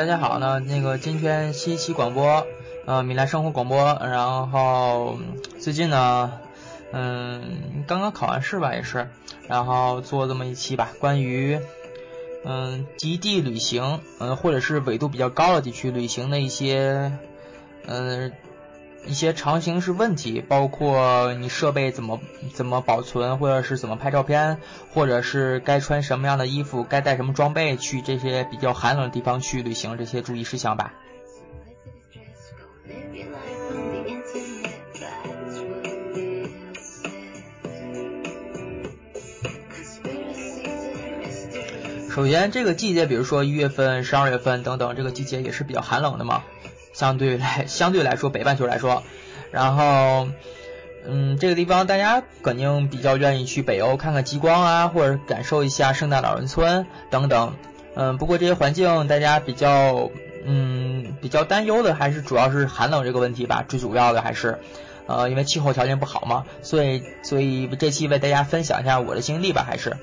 大家好呢，那个今天新一期广播，呃，米兰生活广播，然后最近呢，嗯，刚刚考完试吧，也是，然后做这么一期吧，关于嗯极地旅行，嗯，或者是纬度比较高的地区旅行的一些，嗯。一些常形式问题，包括你设备怎么怎么保存，或者是怎么拍照片，或者是该穿什么样的衣服，该带什么装备去这些比较寒冷的地方去旅行，这些注意事项吧。首先，这个季节，比如说一月份、十二月份等等，这个季节也是比较寒冷的嘛。相对来 相对来说，北半球来说，然后，嗯，这个地方大家肯定比较愿意去北欧看看极光啊，或者感受一下圣诞老人村等等。嗯，不过这些环境大家比较，嗯，比较担忧的还是主要是寒冷这个问题吧。最主要的还是，呃，因为气候条件不好嘛，所以所以这期为大家分享一下我的经历吧，还是。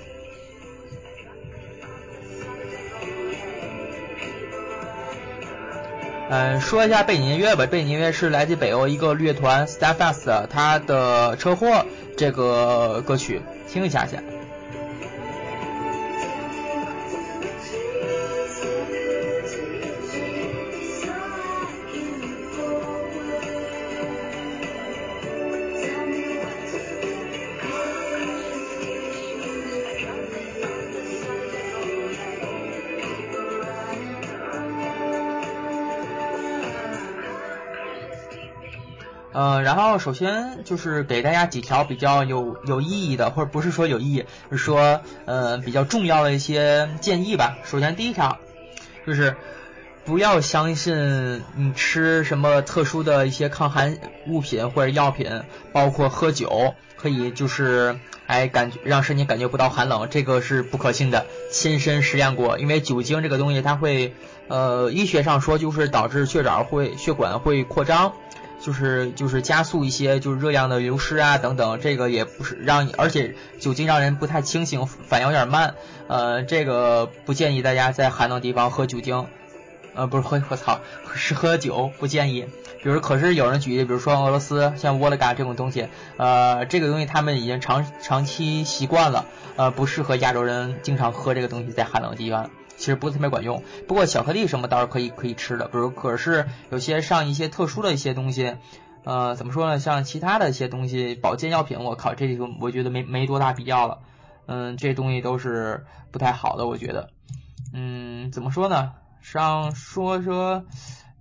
嗯，说一下背景音乐吧。背景音乐是来自北欧一个乐团 Starfast，他的车祸这个歌曲，听一下先。嗯，然后首先就是给大家几条比较有有意义的，或者不是说有意义，是说呃比较重要的一些建议吧。首先第一条就是不要相信你吃什么特殊的一些抗寒物品或者药品，包括喝酒可以就是哎感觉让身体感觉不到寒冷，这个是不可信的。亲身实验过，因为酒精这个东西它会呃医学上说就是导致血管会血管会扩张。就是就是加速一些就是热量的流失啊等等，这个也不是让你，而且酒精让人不太清醒，反应有点慢，呃，这个不建议大家在寒冷地方喝酒精，呃，不是喝，我操，是喝酒不建议。比如，可是有人举例，比如说俄罗斯像沃勒嘎这种东西，呃，这个东西他们已经长长期习惯了，呃，不适合亚洲人经常喝这个东西在寒冷地方。其实不是特别管用，不过巧克力什么倒是可以可以吃的，比如可是有些上一些特殊的一些东西，呃，怎么说呢？像其他的一些东西，保健药品，我靠，这个我觉得没没多大必要了，嗯，这东西都是不太好的，我觉得，嗯，怎么说呢？上说说，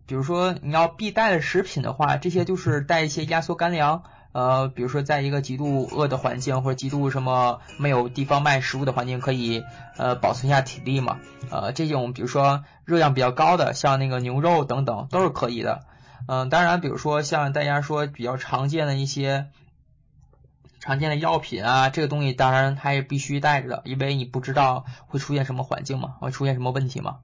比如说你要必带的食品的话，这些就是带一些压缩干粮。呃，比如说，在一个极度饿的环境，或者极度什么没有地方卖食物的环境，可以呃保存一下体力嘛。呃，这种比如说热量比较高的，像那个牛肉等等，都是可以的。嗯，当然，比如说像大家说比较常见的一些常见的药品啊，这个东西当然它也必须带着的，因为你不知道会出现什么环境嘛，会出现什么问题嘛。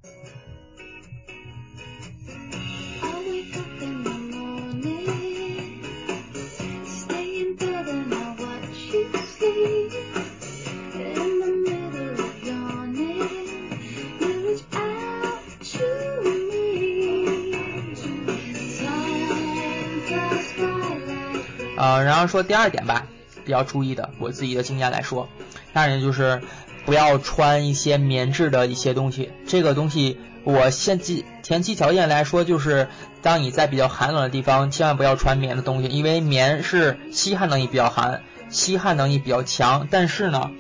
说第二点吧，比较注意的，我自己的经验来说，第二点就是不要穿一些棉质的一些东西。这个东西，我现期前期条件来说，就是当你在比较寒冷的地方，千万不要穿棉的东西，因为棉是吸汗能力比较寒，吸汗能力比较强，但是呢，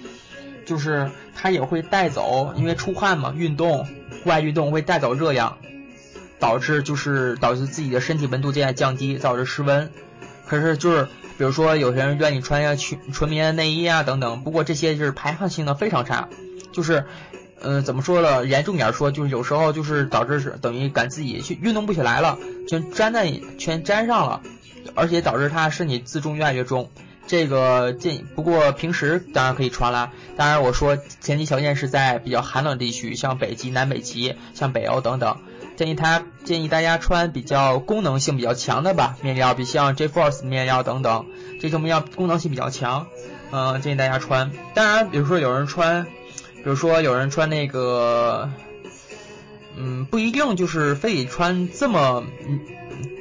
就是它也会带走，因为出汗嘛，运动，户外运动会带走热量，导致就是导致自己的身体温度渐渐降低，导致失温。可是就是，比如说有些人愿意穿一下纯纯棉内衣啊等等，不过这些就是排汗性能非常差，就是，嗯，怎么说呢？严重点说，就是有时候就是导致是等于感自己去运动不起来了，全粘在全粘上了，而且导致他身体自重越来越重。这个建议不过平时当然可以穿啦，当然我说前提条件是在比较寒冷地区，像北极、南北极、像北欧等等。建议他建议大家穿比较功能性比较强的吧面料，比像 J-Force 面料等等，这种面料功能性比较强，嗯，建议大家穿。当然，比如说有人穿，比如说有人穿那个，嗯，不一定就是非得穿这么嗯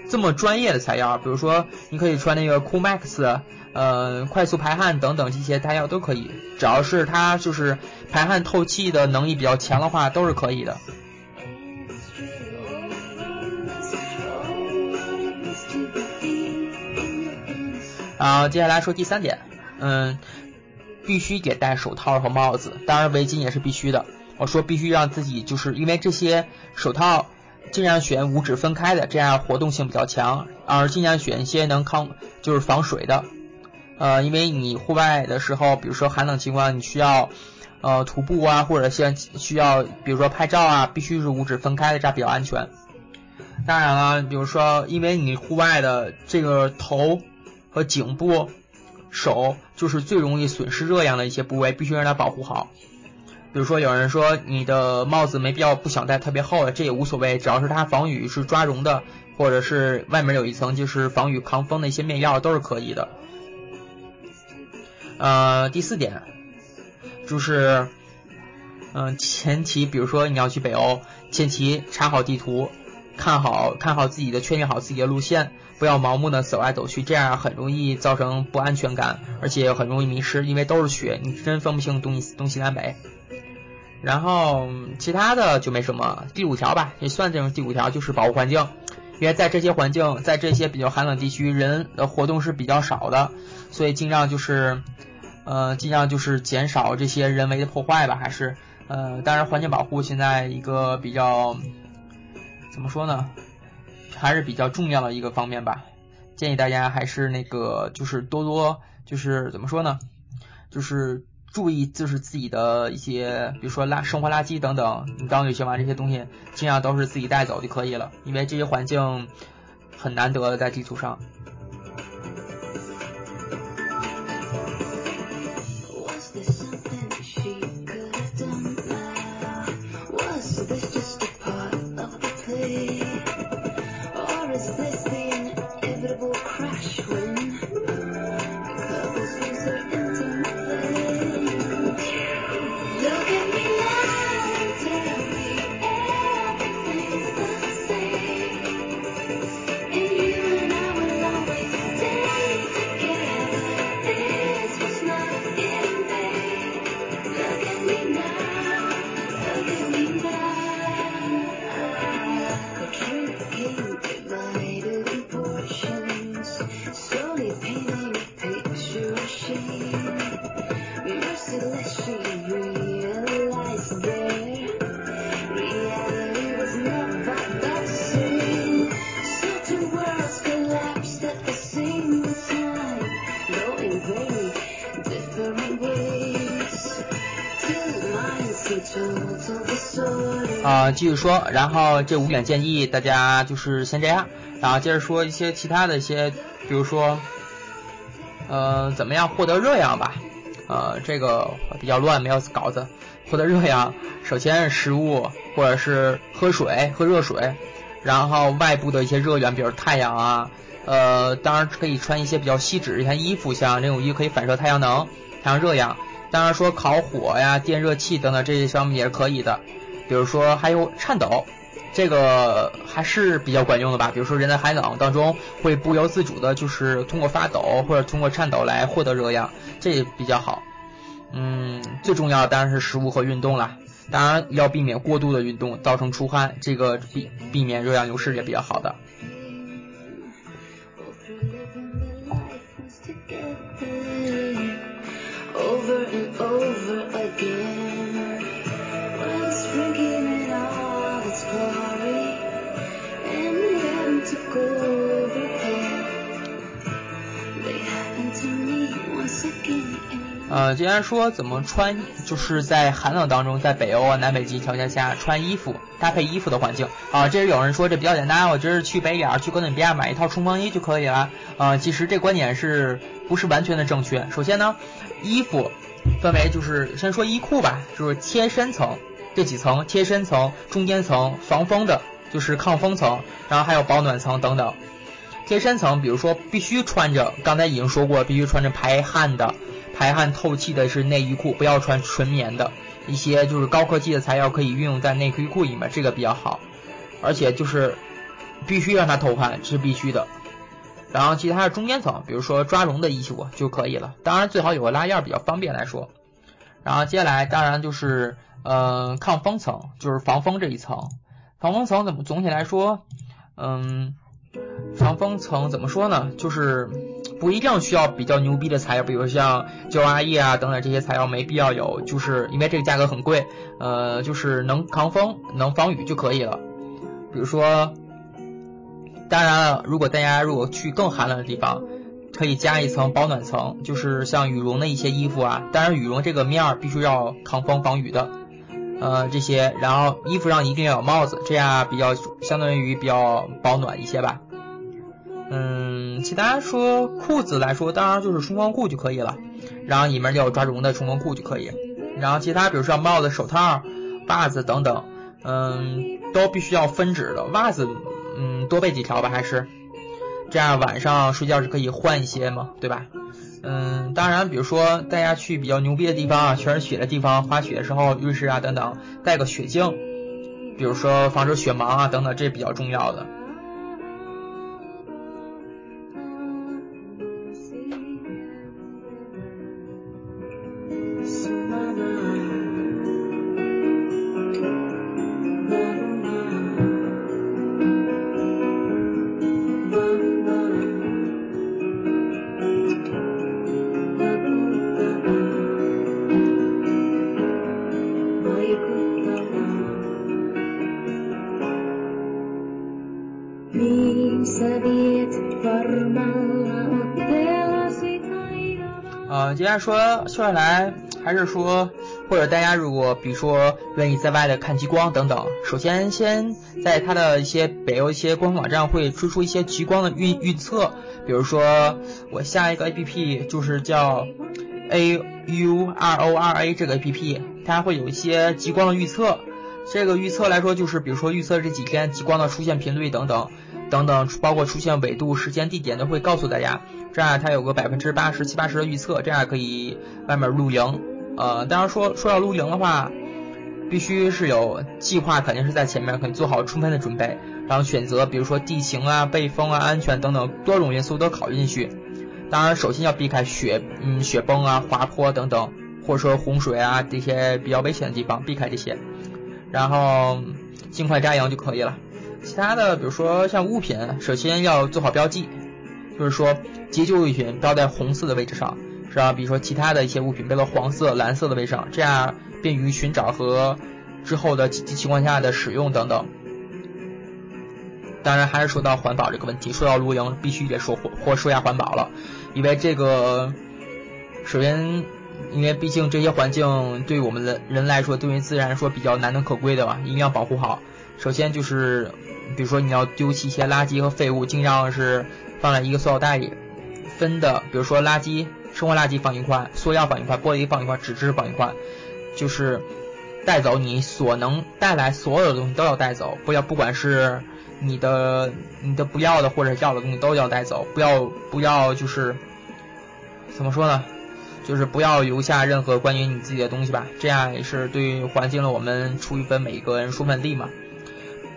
这么专业的材料，比如说你可以穿那个 Coolmax，呃，快速排汗等等这些材料都可以，只要是它就是排汗透气的能力比较强的话，都是可以的。啊，接下来说第三点，嗯，必须得戴手套和帽子，当然围巾也是必须的。我说必须让自己就是因为这些手套尽量选五指分开的，这样活动性比较强，而尽量选一些能抗就是防水的。呃，因为你户外的时候，比如说寒冷情况，你需要呃徒步啊，或者像需要比如说拍照啊，必须是五指分开的，这样比较安全。当然了，比如说因为你户外的这个头。和颈部、手就是最容易损失热量的一些部位，必须让它保护好。比如说，有人说你的帽子没必要不想戴特别厚的，这也无所谓，只要是它防雨是抓绒的，或者是外面有一层就是防雨抗风的一些面料都是可以的。呃，第四点就是，嗯，前期比如说你要去北欧，前期查好地图。看好看好自己的，确定好自己的路线，不要盲目的走来走去，这样很容易造成不安全感，而且很容易迷失，因为都是雪，你真分不清东西东西南北。然后其他的就没什么。第五条吧，也算这种第五条，就是保护环境，因为在这些环境，在这些比较寒冷地区，人的活动是比较少的，所以尽量就是，呃，尽量就是减少这些人为的破坏吧，还是，呃，当然环境保护现在一个比较。怎么说呢？还是比较重要的一个方面吧。建议大家还是那个，就是多多，就是怎么说呢？就是注意，就是自己的一些，比如说垃生活垃圾等等，你刚旅行完这些东西，尽量都是自己带走就可以了，因为这些环境很难得在地图上。继续说，然后这五点建议大家就是先这样，然后接着说一些其他的一些，比如说，呃，怎么样获得热量吧？呃，这个比较乱，没有稿子。获得热量，首先食物或者是喝水，喝热水，然后外部的一些热源，比如太阳啊，呃，当然可以穿一些比较锡纸一些衣服，像这种衣可以反射太阳能、太阳热量。当然说烤火呀、电热器等等这些方面也是可以的。比如说还有颤抖，这个还是比较管用的吧。比如说人在寒冷当中会不由自主的，就是通过发抖或者通过颤抖来获得热量，这也比较好。嗯，最重要的当然是食物和运动啦，当然要避免过度的运动造成出汗，这个避避免热量流失也比较好的。呃，既然说怎么穿，就是在寒冷当中，在北欧啊、南北极条件下穿衣服，搭配衣服的环境啊，这是有人说这比较简单，我就是去北点去哥伦比亚买一套冲锋衣就可以了啊。其实这观点是不是完全的正确？首先呢，衣服分为就是先说衣裤吧，就是贴身层这几层，贴身层、中间层、防风的，就是抗风层，然后还有保暖层等等。贴身层，比如说必须穿着，刚才已经说过，必须穿着排汗的。排汗透气的是内衣裤，不要穿纯棉的，一些就是高科技的材料可以运用在内衣裤里面，这个比较好。而且就是必须让它透汗，这是必须的。然后其他的中间层，比如说抓绒的衣服就可以了。当然最好有个拉链比较方便来说。然后接下来当然就是呃抗风层，就是防风这一层。防风层怎么总体来说，嗯，防风层怎么说呢？就是不一定需要比较牛逼的材料，比如像胶阿液啊等等这些材料没必要有，就是因为这个价格很贵，呃，就是能抗风能防雨就可以了。比如说。当然了，如果大家如果去更寒冷的地方，可以加一层保暖层，就是像羽绒的一些衣服啊。当然，羽绒这个面儿必须要抗风防雨的，呃，这些。然后衣服上一定要有帽子，这样比较相当于比较保暖一些吧。嗯，其他说裤子来说，当然就是冲锋裤就可以了，然后里面要有抓绒的冲锋裤就可以。然后其他比如说帽子、手套、袜子等等，嗯，都必须要分指的袜子。嗯，多备几条吧，还是这样，晚上睡觉是可以换一些嘛，对吧？嗯，当然，比如说大家去比较牛逼的地方啊，全是雪的地方，滑雪的时候，浴室啊等等，带个雪镜，比如说防止雪盲啊等等，这比较重要的。算下来，还是说，或者大家如果比如说愿意在外的看极光等等，首先先在它的一些北欧一些官方网站会推出一些极光的预预测，比如说我下一个 A P P 就是叫 A U R O R A 这个 A P P，它会有一些极光的预测。这个预测来说就是，比如说预测这几天极光的出现频率等等等等，包括出现纬度、时间、地点都会告诉大家。这样它有个百分之八十七八十的预测，这样可以外面露营。呃，当然说说要露营的话，必须是有计划，肯定是在前面，可以做好充分的准备，然后选择比如说地形啊、背风啊、安全等等多种因素都考虑进去。当然，首先要避开雪，嗯，雪崩啊、滑坡等等，或者说洪水啊这些比较危险的地方，避开这些，然后尽快扎营就可以了。其他的，比如说像物品，首先要做好标记，就是说。急救物品标在红色的位置上，是吧？比如说其他的一些物品标到黄色、蓝色的位置上，这样便于寻找和之后的紧急情况下的使用等等。当然，还是说到环保这个问题，说到露营，必须得说或或说下环保了，因为这个首先，因为毕竟这些环境对我们的人来说，对于自然说比较难能可贵的吧，一定要保护好。首先就是，比如说你要丢弃一些垃圾和废物，尽量是放在一个塑料袋里。分的，比如说垃圾，生活垃圾放一块，塑料放一块，玻璃放一块，纸质放一块，就是带走你所能带来所有的东西都要带走，不要不管是你的你的不要的或者要的东西都要带走，不要不要就是怎么说呢？就是不要留下任何关于你自己的东西吧，这样也是对于环境的我们出一份每一个人出份力嘛。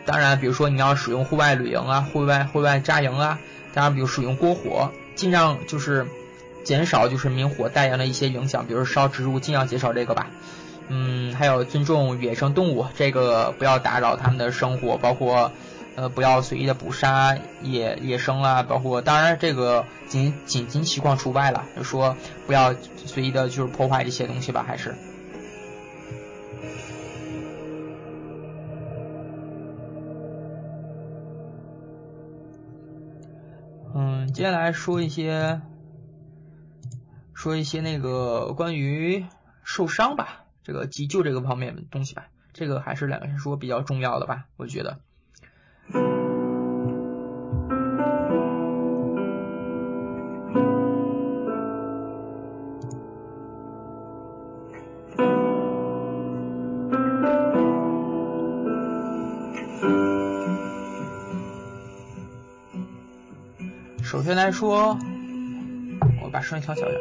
当然，比如说你要使用户外旅行啊，户外户外扎营啊，当然比如使用篝火。尽量就是减少就是明火带来的一些影响，比如烧植物，尽量减少这个吧。嗯，还有尊重野生动物，这个不要打扰他们的生活，包括呃不要随意的捕杀野野生啊，包括当然这个紧紧急情况除外了，就说不要随意的就是破坏这些东西吧，还是。嗯接下来说一些，说一些那个关于受伤吧，这个急救这个方面的东西吧，这个还是两个人说比较重要的吧，我觉得。首先来说，我把声音调小点。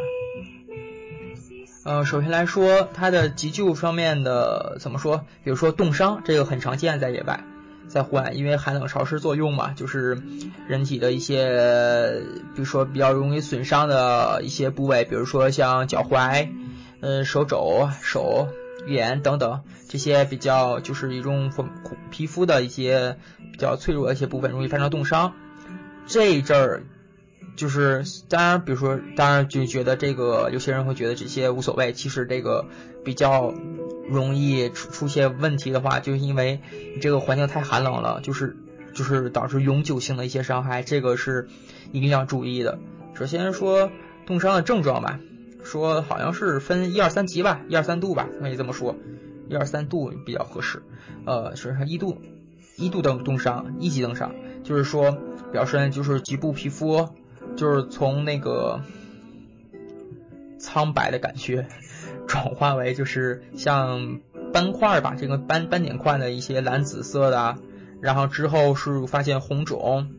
呃，首先来说，它的急救方面的怎么说？比如说冻伤，这个很常见在野外，再换，因为寒冷潮湿作用嘛，就是人体的一些，比如说比较容易损伤的一些部位，比如说像脚踝、呃手肘、手、脸等等这些比较就是一种皮肤的一些比较脆弱的一些部分，容易发生冻伤。这一阵儿。就是当然，比如说，当然就觉得这个有些人会觉得这些无所谓。其实这个比较容易出出现问题的话，就是因为你这个环境太寒冷了，就是就是导致永久性的一些伤害，这个是一定要注意的。首先说冻伤的症状吧，说好像是分一二三级吧，一二三度吧，可以这么说，一二三度比较合适。呃，首先一度一度的冻伤，一级冻伤，就是说表示就是局部皮肤。就是从那个苍白的感觉转化为就是像斑块吧，这个斑斑点块的一些蓝紫色的，然后之后是发现红肿、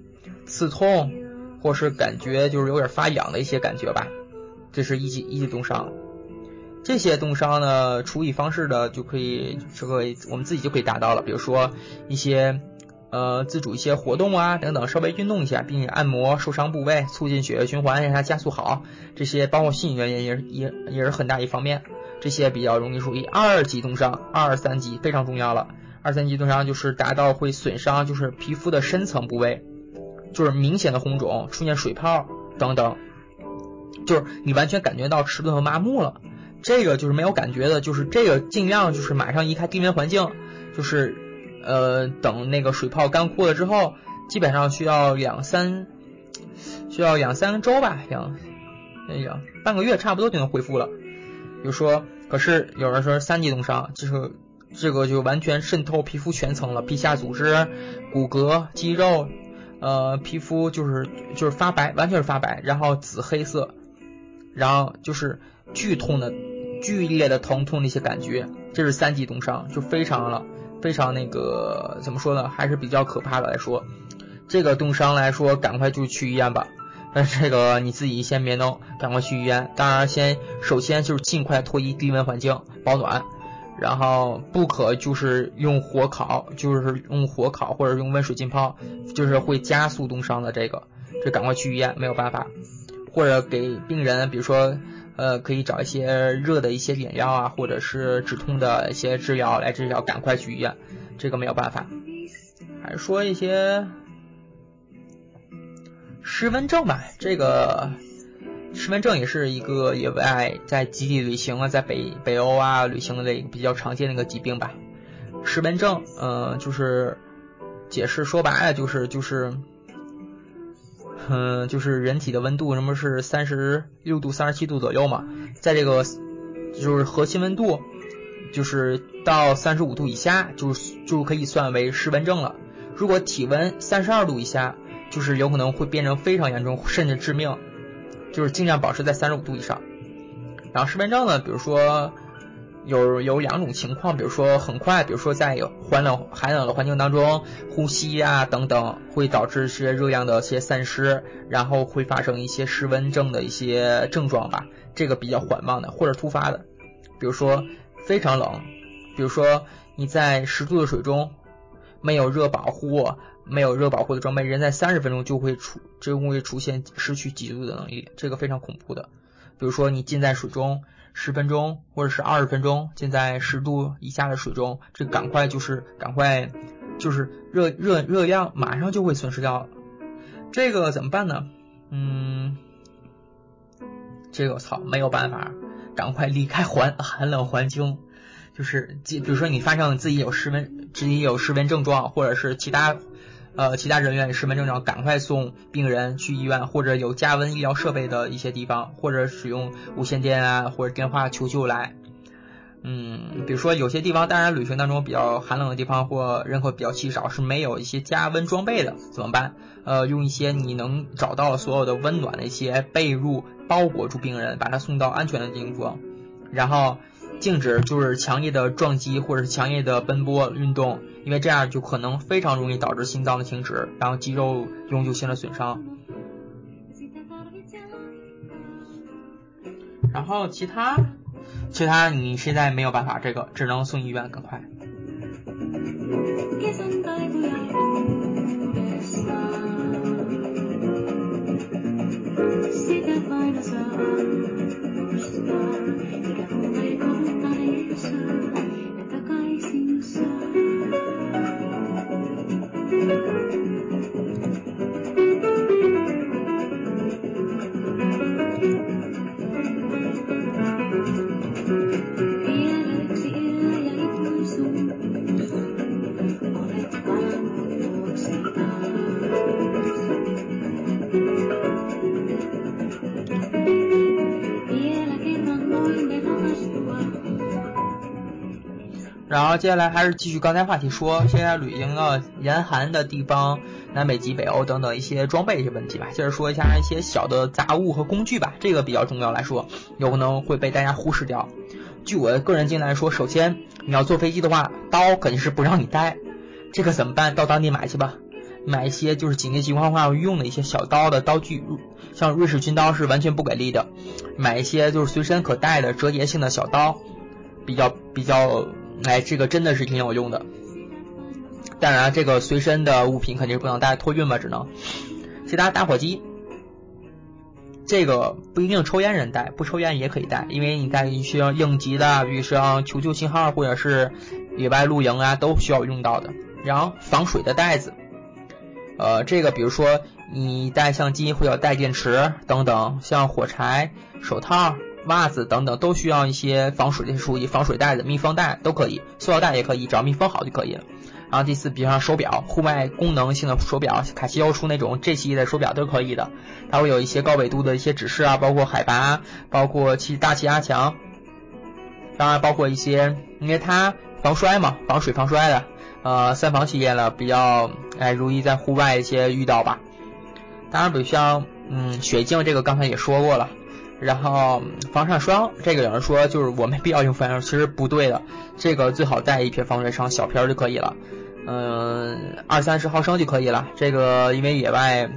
刺痛，或是感觉就是有点发痒的一些感觉吧。这是一级一级冻伤。这些冻伤呢，处理方式的就可以这个我们自己就可以达到了，比如说一些。呃，自主一些活动啊，等等，稍微运动一下，并且按摩受伤部位，促进血液循环，让它加速好。这些包括心理原因也也也是很大一方面。这些比较容易属于二级冻伤，二三级非常重要了。二三级冻伤就是达到会损伤，就是皮肤的深层部位，就是明显的红肿，出现水泡等等，就是你完全感觉到迟钝和麻木了。这个就是没有感觉的，就是这个尽量就是马上移开低温环境，就是。呃，等那个水泡干枯了之后，基本上需要两三，需要两三周吧，两，哎呀，半个月差不多就能恢复了。比如说，可是有人说三级冻伤，就是这个就完全渗透皮肤全层了，皮下组织、骨骼、肌肉，呃，皮肤就是就是发白，完全是发白，然后紫黑色，然后就是剧痛的、剧烈的疼痛的一些感觉，这是三级冻伤，就非常了。非常那个怎么说呢，还是比较可怕的来说，这个冻伤来说，赶快就去医院吧。但这个你自己先别弄，赶快去医院。当然，先首先就是尽快脱离低温环境，保暖。然后不可就是用火烤，就是用火烤或者用温水浸泡，就是会加速冻伤的。这个，这赶快去医院，没有办法。或者给病人，比如说。呃，可以找一些热的一些点药啊，或者是止痛的一些治疗来治疗，赶快去医院。这个没有办法。还是说一些湿温症吧，这个湿温症也是一个野外在基地旅行啊，在北北欧啊旅行的一个比较常见的一个疾病吧。湿温症，嗯，就是解释说白了就是就是。嗯，就是人体的温度，什么是三十六度、三十七度左右嘛？在这个就是核心温度，就是到三十五度以下，就就可以算为失温症了。如果体温三十二度以下，就是有可能会变成非常严重，甚至致命。就是尽量保持在三十五度以上。然后失温症呢，比如说。有有两种情况，比如说很快，比如说在寒冷寒冷的环境当中呼吸啊等等，会导致一些热量的一些散失，然后会发生一些失温症的一些症状吧。这个比较缓慢的或者突发的，比如说非常冷，比如说你在十度的水中没有热保护，没有热保护的装备，人在三十分钟就会出就会出现失去急救的能力，这个非常恐怖的。比如说你浸在水中。十分钟或者是二十分钟浸在十度以下的水中，这赶快就是赶快就是热热热量马上就会损失掉了，这个怎么办呢？嗯，这个我操没有办法，赶快离开环寒冷环境，就是比比如说你发现自己有失温，自己有失温症状，或者是其他。呃，其他人员失温症状，赶快送病人去医院，或者有加温医疗设备的一些地方，或者使用无线电啊，或者电话求救来。嗯，比如说有些地方，当然旅行当中比较寒冷的地方或人口比较稀少，是没有一些加温装备的，怎么办？呃，用一些你能找到所有的温暖的一些被褥包裹住病人，把他送到安全的地方，然后。静止就是强烈的撞击或者是强烈的奔波运动，因为这样就可能非常容易导致心脏的停止，然后肌肉永久性的损伤。然后其他，其他你现在没有办法，这个只能送医院更快。接下来还是继续刚才话题说，现在旅行到严寒的地方，南北极、北欧等等一些装备一些问题吧。接着说一下一些小的杂物和工具吧，这个比较重要来说，有可能会被大家忽视掉。据我个人经验来说，首先你要坐飞机的话，刀肯定是不让你带，这个怎么办？到当地买去吧，买一些就是紧急情况下用的一些小刀的刀具，像瑞士军刀是完全不给力的，买一些就是随身可带的折叠性的小刀，比较比较。哎，这个真的是挺有用的。当然，这个随身的物品肯定是不能带，托运嘛，只能。其他打火机，这个不一定抽烟人带，不抽烟也可以带，因为你带需要应急的，比如说求救信号或者是野外露营啊，都需要用到的。然后防水的袋子，呃，这个比如说你带相机会有带电池等等，像火柴、手套。袜子等等都需要一些防水的，属于防水袋子、密封袋都可以，塑料袋也可以，只要密封好就可以了。然后第四，比如像手表，户外功能性的手表，卡西欧出那种这系列的手表都可以的。它会有一些高纬度的一些指示啊，包括海拔，包括气大气压强，当然包括一些，因为它防摔嘛，防水防摔的，呃，三防系列的比较哎容易在户外一些遇到吧。当然，比如像嗯雪镜这个刚才也说过了。然后防晒霜，这个有人说就是我没必要用防晒霜，其实不对的，这个最好带一瓶防晒霜，小瓶就可以了，嗯，二三十毫升就可以了。这个因为野外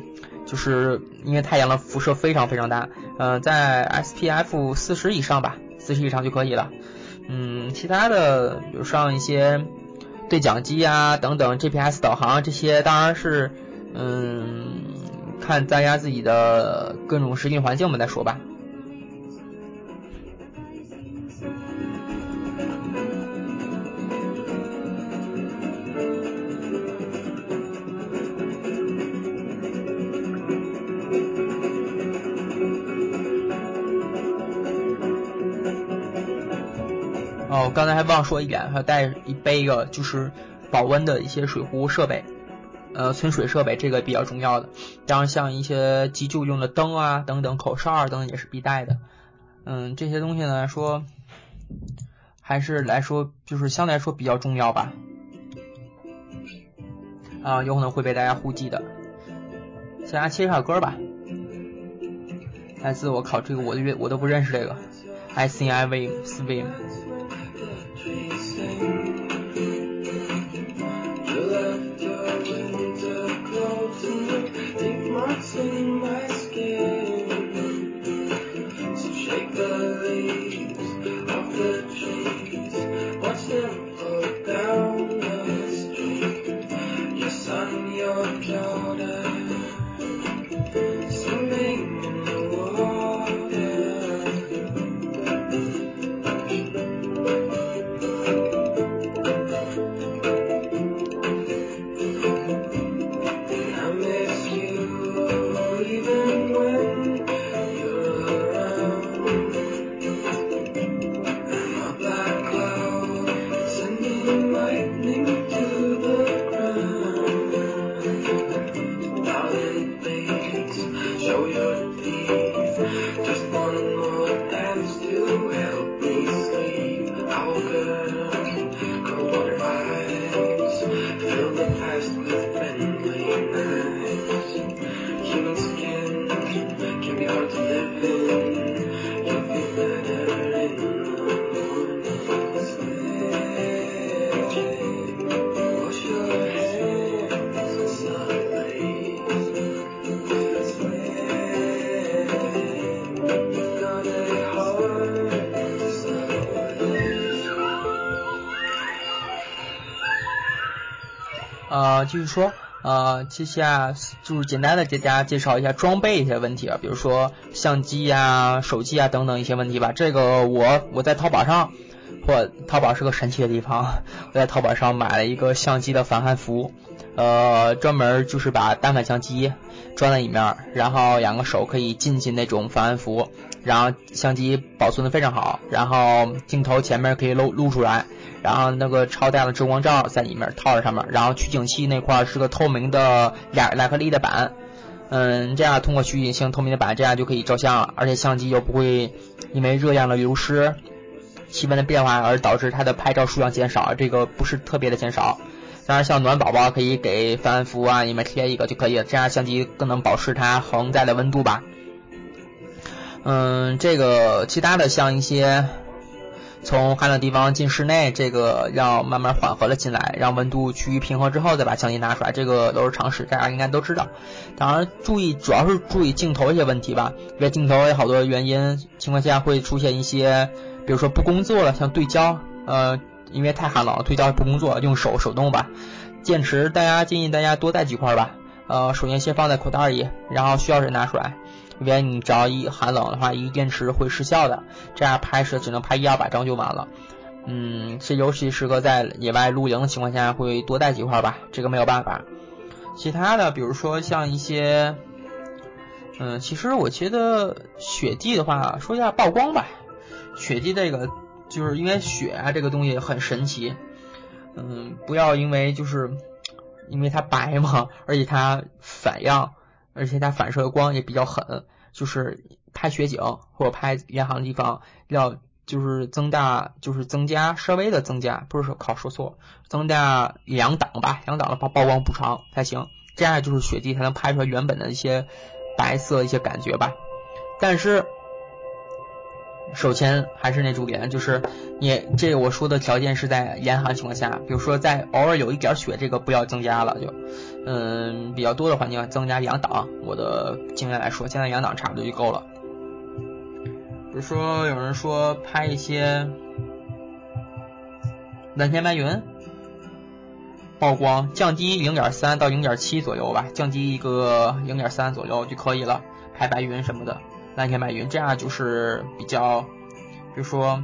就是因为太阳的辐射非常非常大，嗯，在 SPF 四十以上吧，四十以上就可以了。嗯，其他的比如上一些对讲机啊等等 GPS 导航这些，当然是嗯看大家自己的各种实际环境我们再说吧。说一点，还要带一背一个就是保温的一些水壶设备，呃，存水设备这个比较重要的。当然，像一些急救用的灯啊等等，口哨啊等等也是必带的。嗯，这些东西呢说，还是来说就是相对来说比较重要吧。啊，有可能会被大家忽记的。先来切一首歌吧，来自我靠这个我的乐我都不认识这个，I think I will swim。呃，继续说，呃，接下就是简单的给大家介绍一下装备一些问题啊，比如说相机呀、手机啊等等一些问题吧。这个我我在淘宝上，或淘宝是个神奇的地方，我在淘宝上买了一个相机的防寒服，呃，专门就是把单反相机装在里面，然后两个手可以进去那种防寒服，然后相机保存的非常好，然后镜头前面可以露露出来。然后那个超大的遮光罩在里面套在上面，然后取景器那块是个透明的亚亚克力的板，嗯，这样通过取景性透明的板，这样就可以照相了，而且相机又不会因为热量的流失、气温的变化而导致它的拍照数量减少，这个不是特别的减少。当然，像暖宝宝可以给帆服啊里面贴一个就可以了，这样相机更能保持它恒在的温度吧。嗯，这个其他的像一些。从寒冷地方进室内，这个要慢慢缓和了进来，让温度趋于平和之后再把相机拿出来，这个都是常识，大家应该都知道。当然，注意主要是注意镜头一些问题吧，因为镜头有好多原因情况下会出现一些，比如说不工作了，像对焦，呃，因为太寒冷了，对焦不工作，用手手动吧。电池，大家建议大家多带几块吧，呃，首先先放在口袋里，然后需要时拿出来。因为你只要一寒冷的话，一个电池会失效的，这样拍摄只能拍一二百张就完了。嗯，这尤其适合在野外露营的情况下，会多带几块吧，这个没有办法。其他的，比如说像一些，嗯，其实我觉得雪地的话，说一下曝光吧。雪地这个，就是因为雪啊这个东西很神奇，嗯，不要因为就是因为它白嘛，而且它反样。而且它反射的光也比较狠，就是拍雪景或者拍严寒的地方，要就是增大，就是增加稍微的增加，不是说靠说错，增加两档吧，两档的曝曝光补偿才行，这样就是雪地才能拍出来原本的一些白色一些感觉吧。但是。首先还是那主点，就是你这我说的条件是在严寒情况下，比如说在偶尔有一点雪，这个不要增加了，就嗯比较多的环境增加两档。我的经验来说，现在两档差不多就够了。比如说有人说拍一些蓝天白云，曝光降低零点三到零点七左右吧，降低一个零点三左右就可以了，拍白云什么的。蓝天白云，这样就是比较，比如说，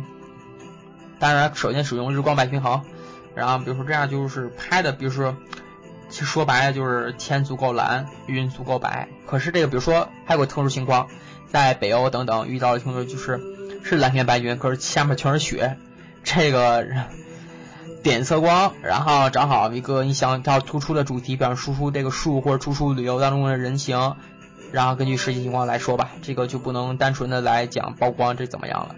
当然首先使用日光白平衡，然后比如说这样就是拍的，比如说，其实说白了就是天足够蓝，云足够白。可是这个比如说还有个特殊情况，在北欧等等遇到的情况就是是蓝天白云，可是下面全是雪，这个点色光，然后找好一个你想要突出的主题，比方输出这个树或者突出旅游当中的人形。然后根据实际情况来说吧，这个就不能单纯的来讲曝光这怎么样了。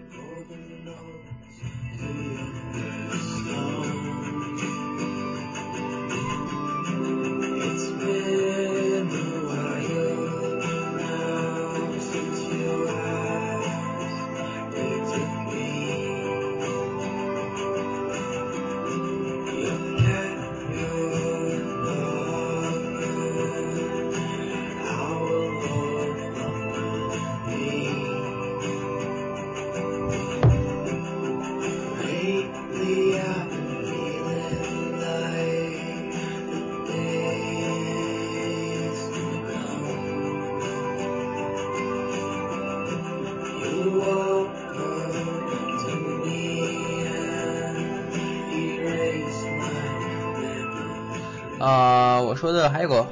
呃，我说的还有个，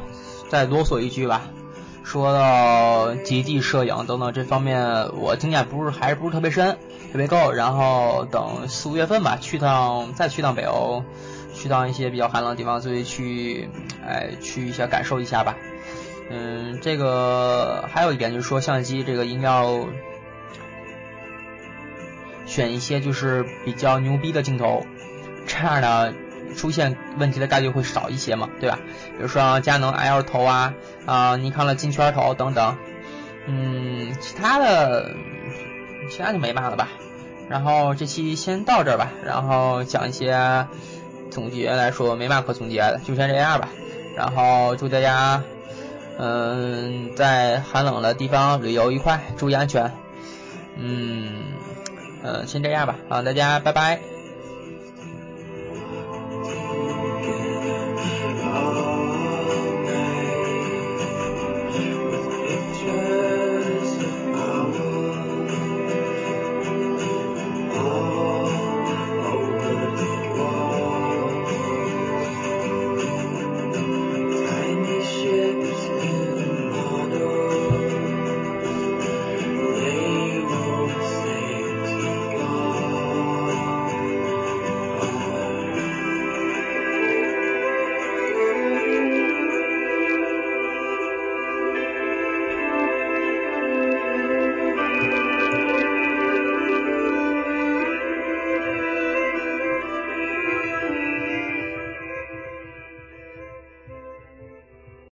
再啰嗦一句吧。说到极地摄影等等这方面，我经验不是还是不是特别深，特别够。然后等四五月份吧，去趟再去趟北欧，去趟一些比较寒冷的地方，所以去，哎，去一下感受一下吧。嗯，这个还有一点就是说，相机这个一定要选一些就是比较牛逼的镜头，这样呢。出现问题的概率会少一些嘛，对吧？比如说佳能 L 头啊，啊，尼康的金圈头等等，嗯，其他的，其他就没嘛了吧。然后这期先到这儿吧，然后讲一些总结来说没嘛可总结的，就先这样吧。然后祝大家，嗯，在寒冷的地方旅游愉快，注意安全。嗯，呃，先这样吧，啊，大家拜拜。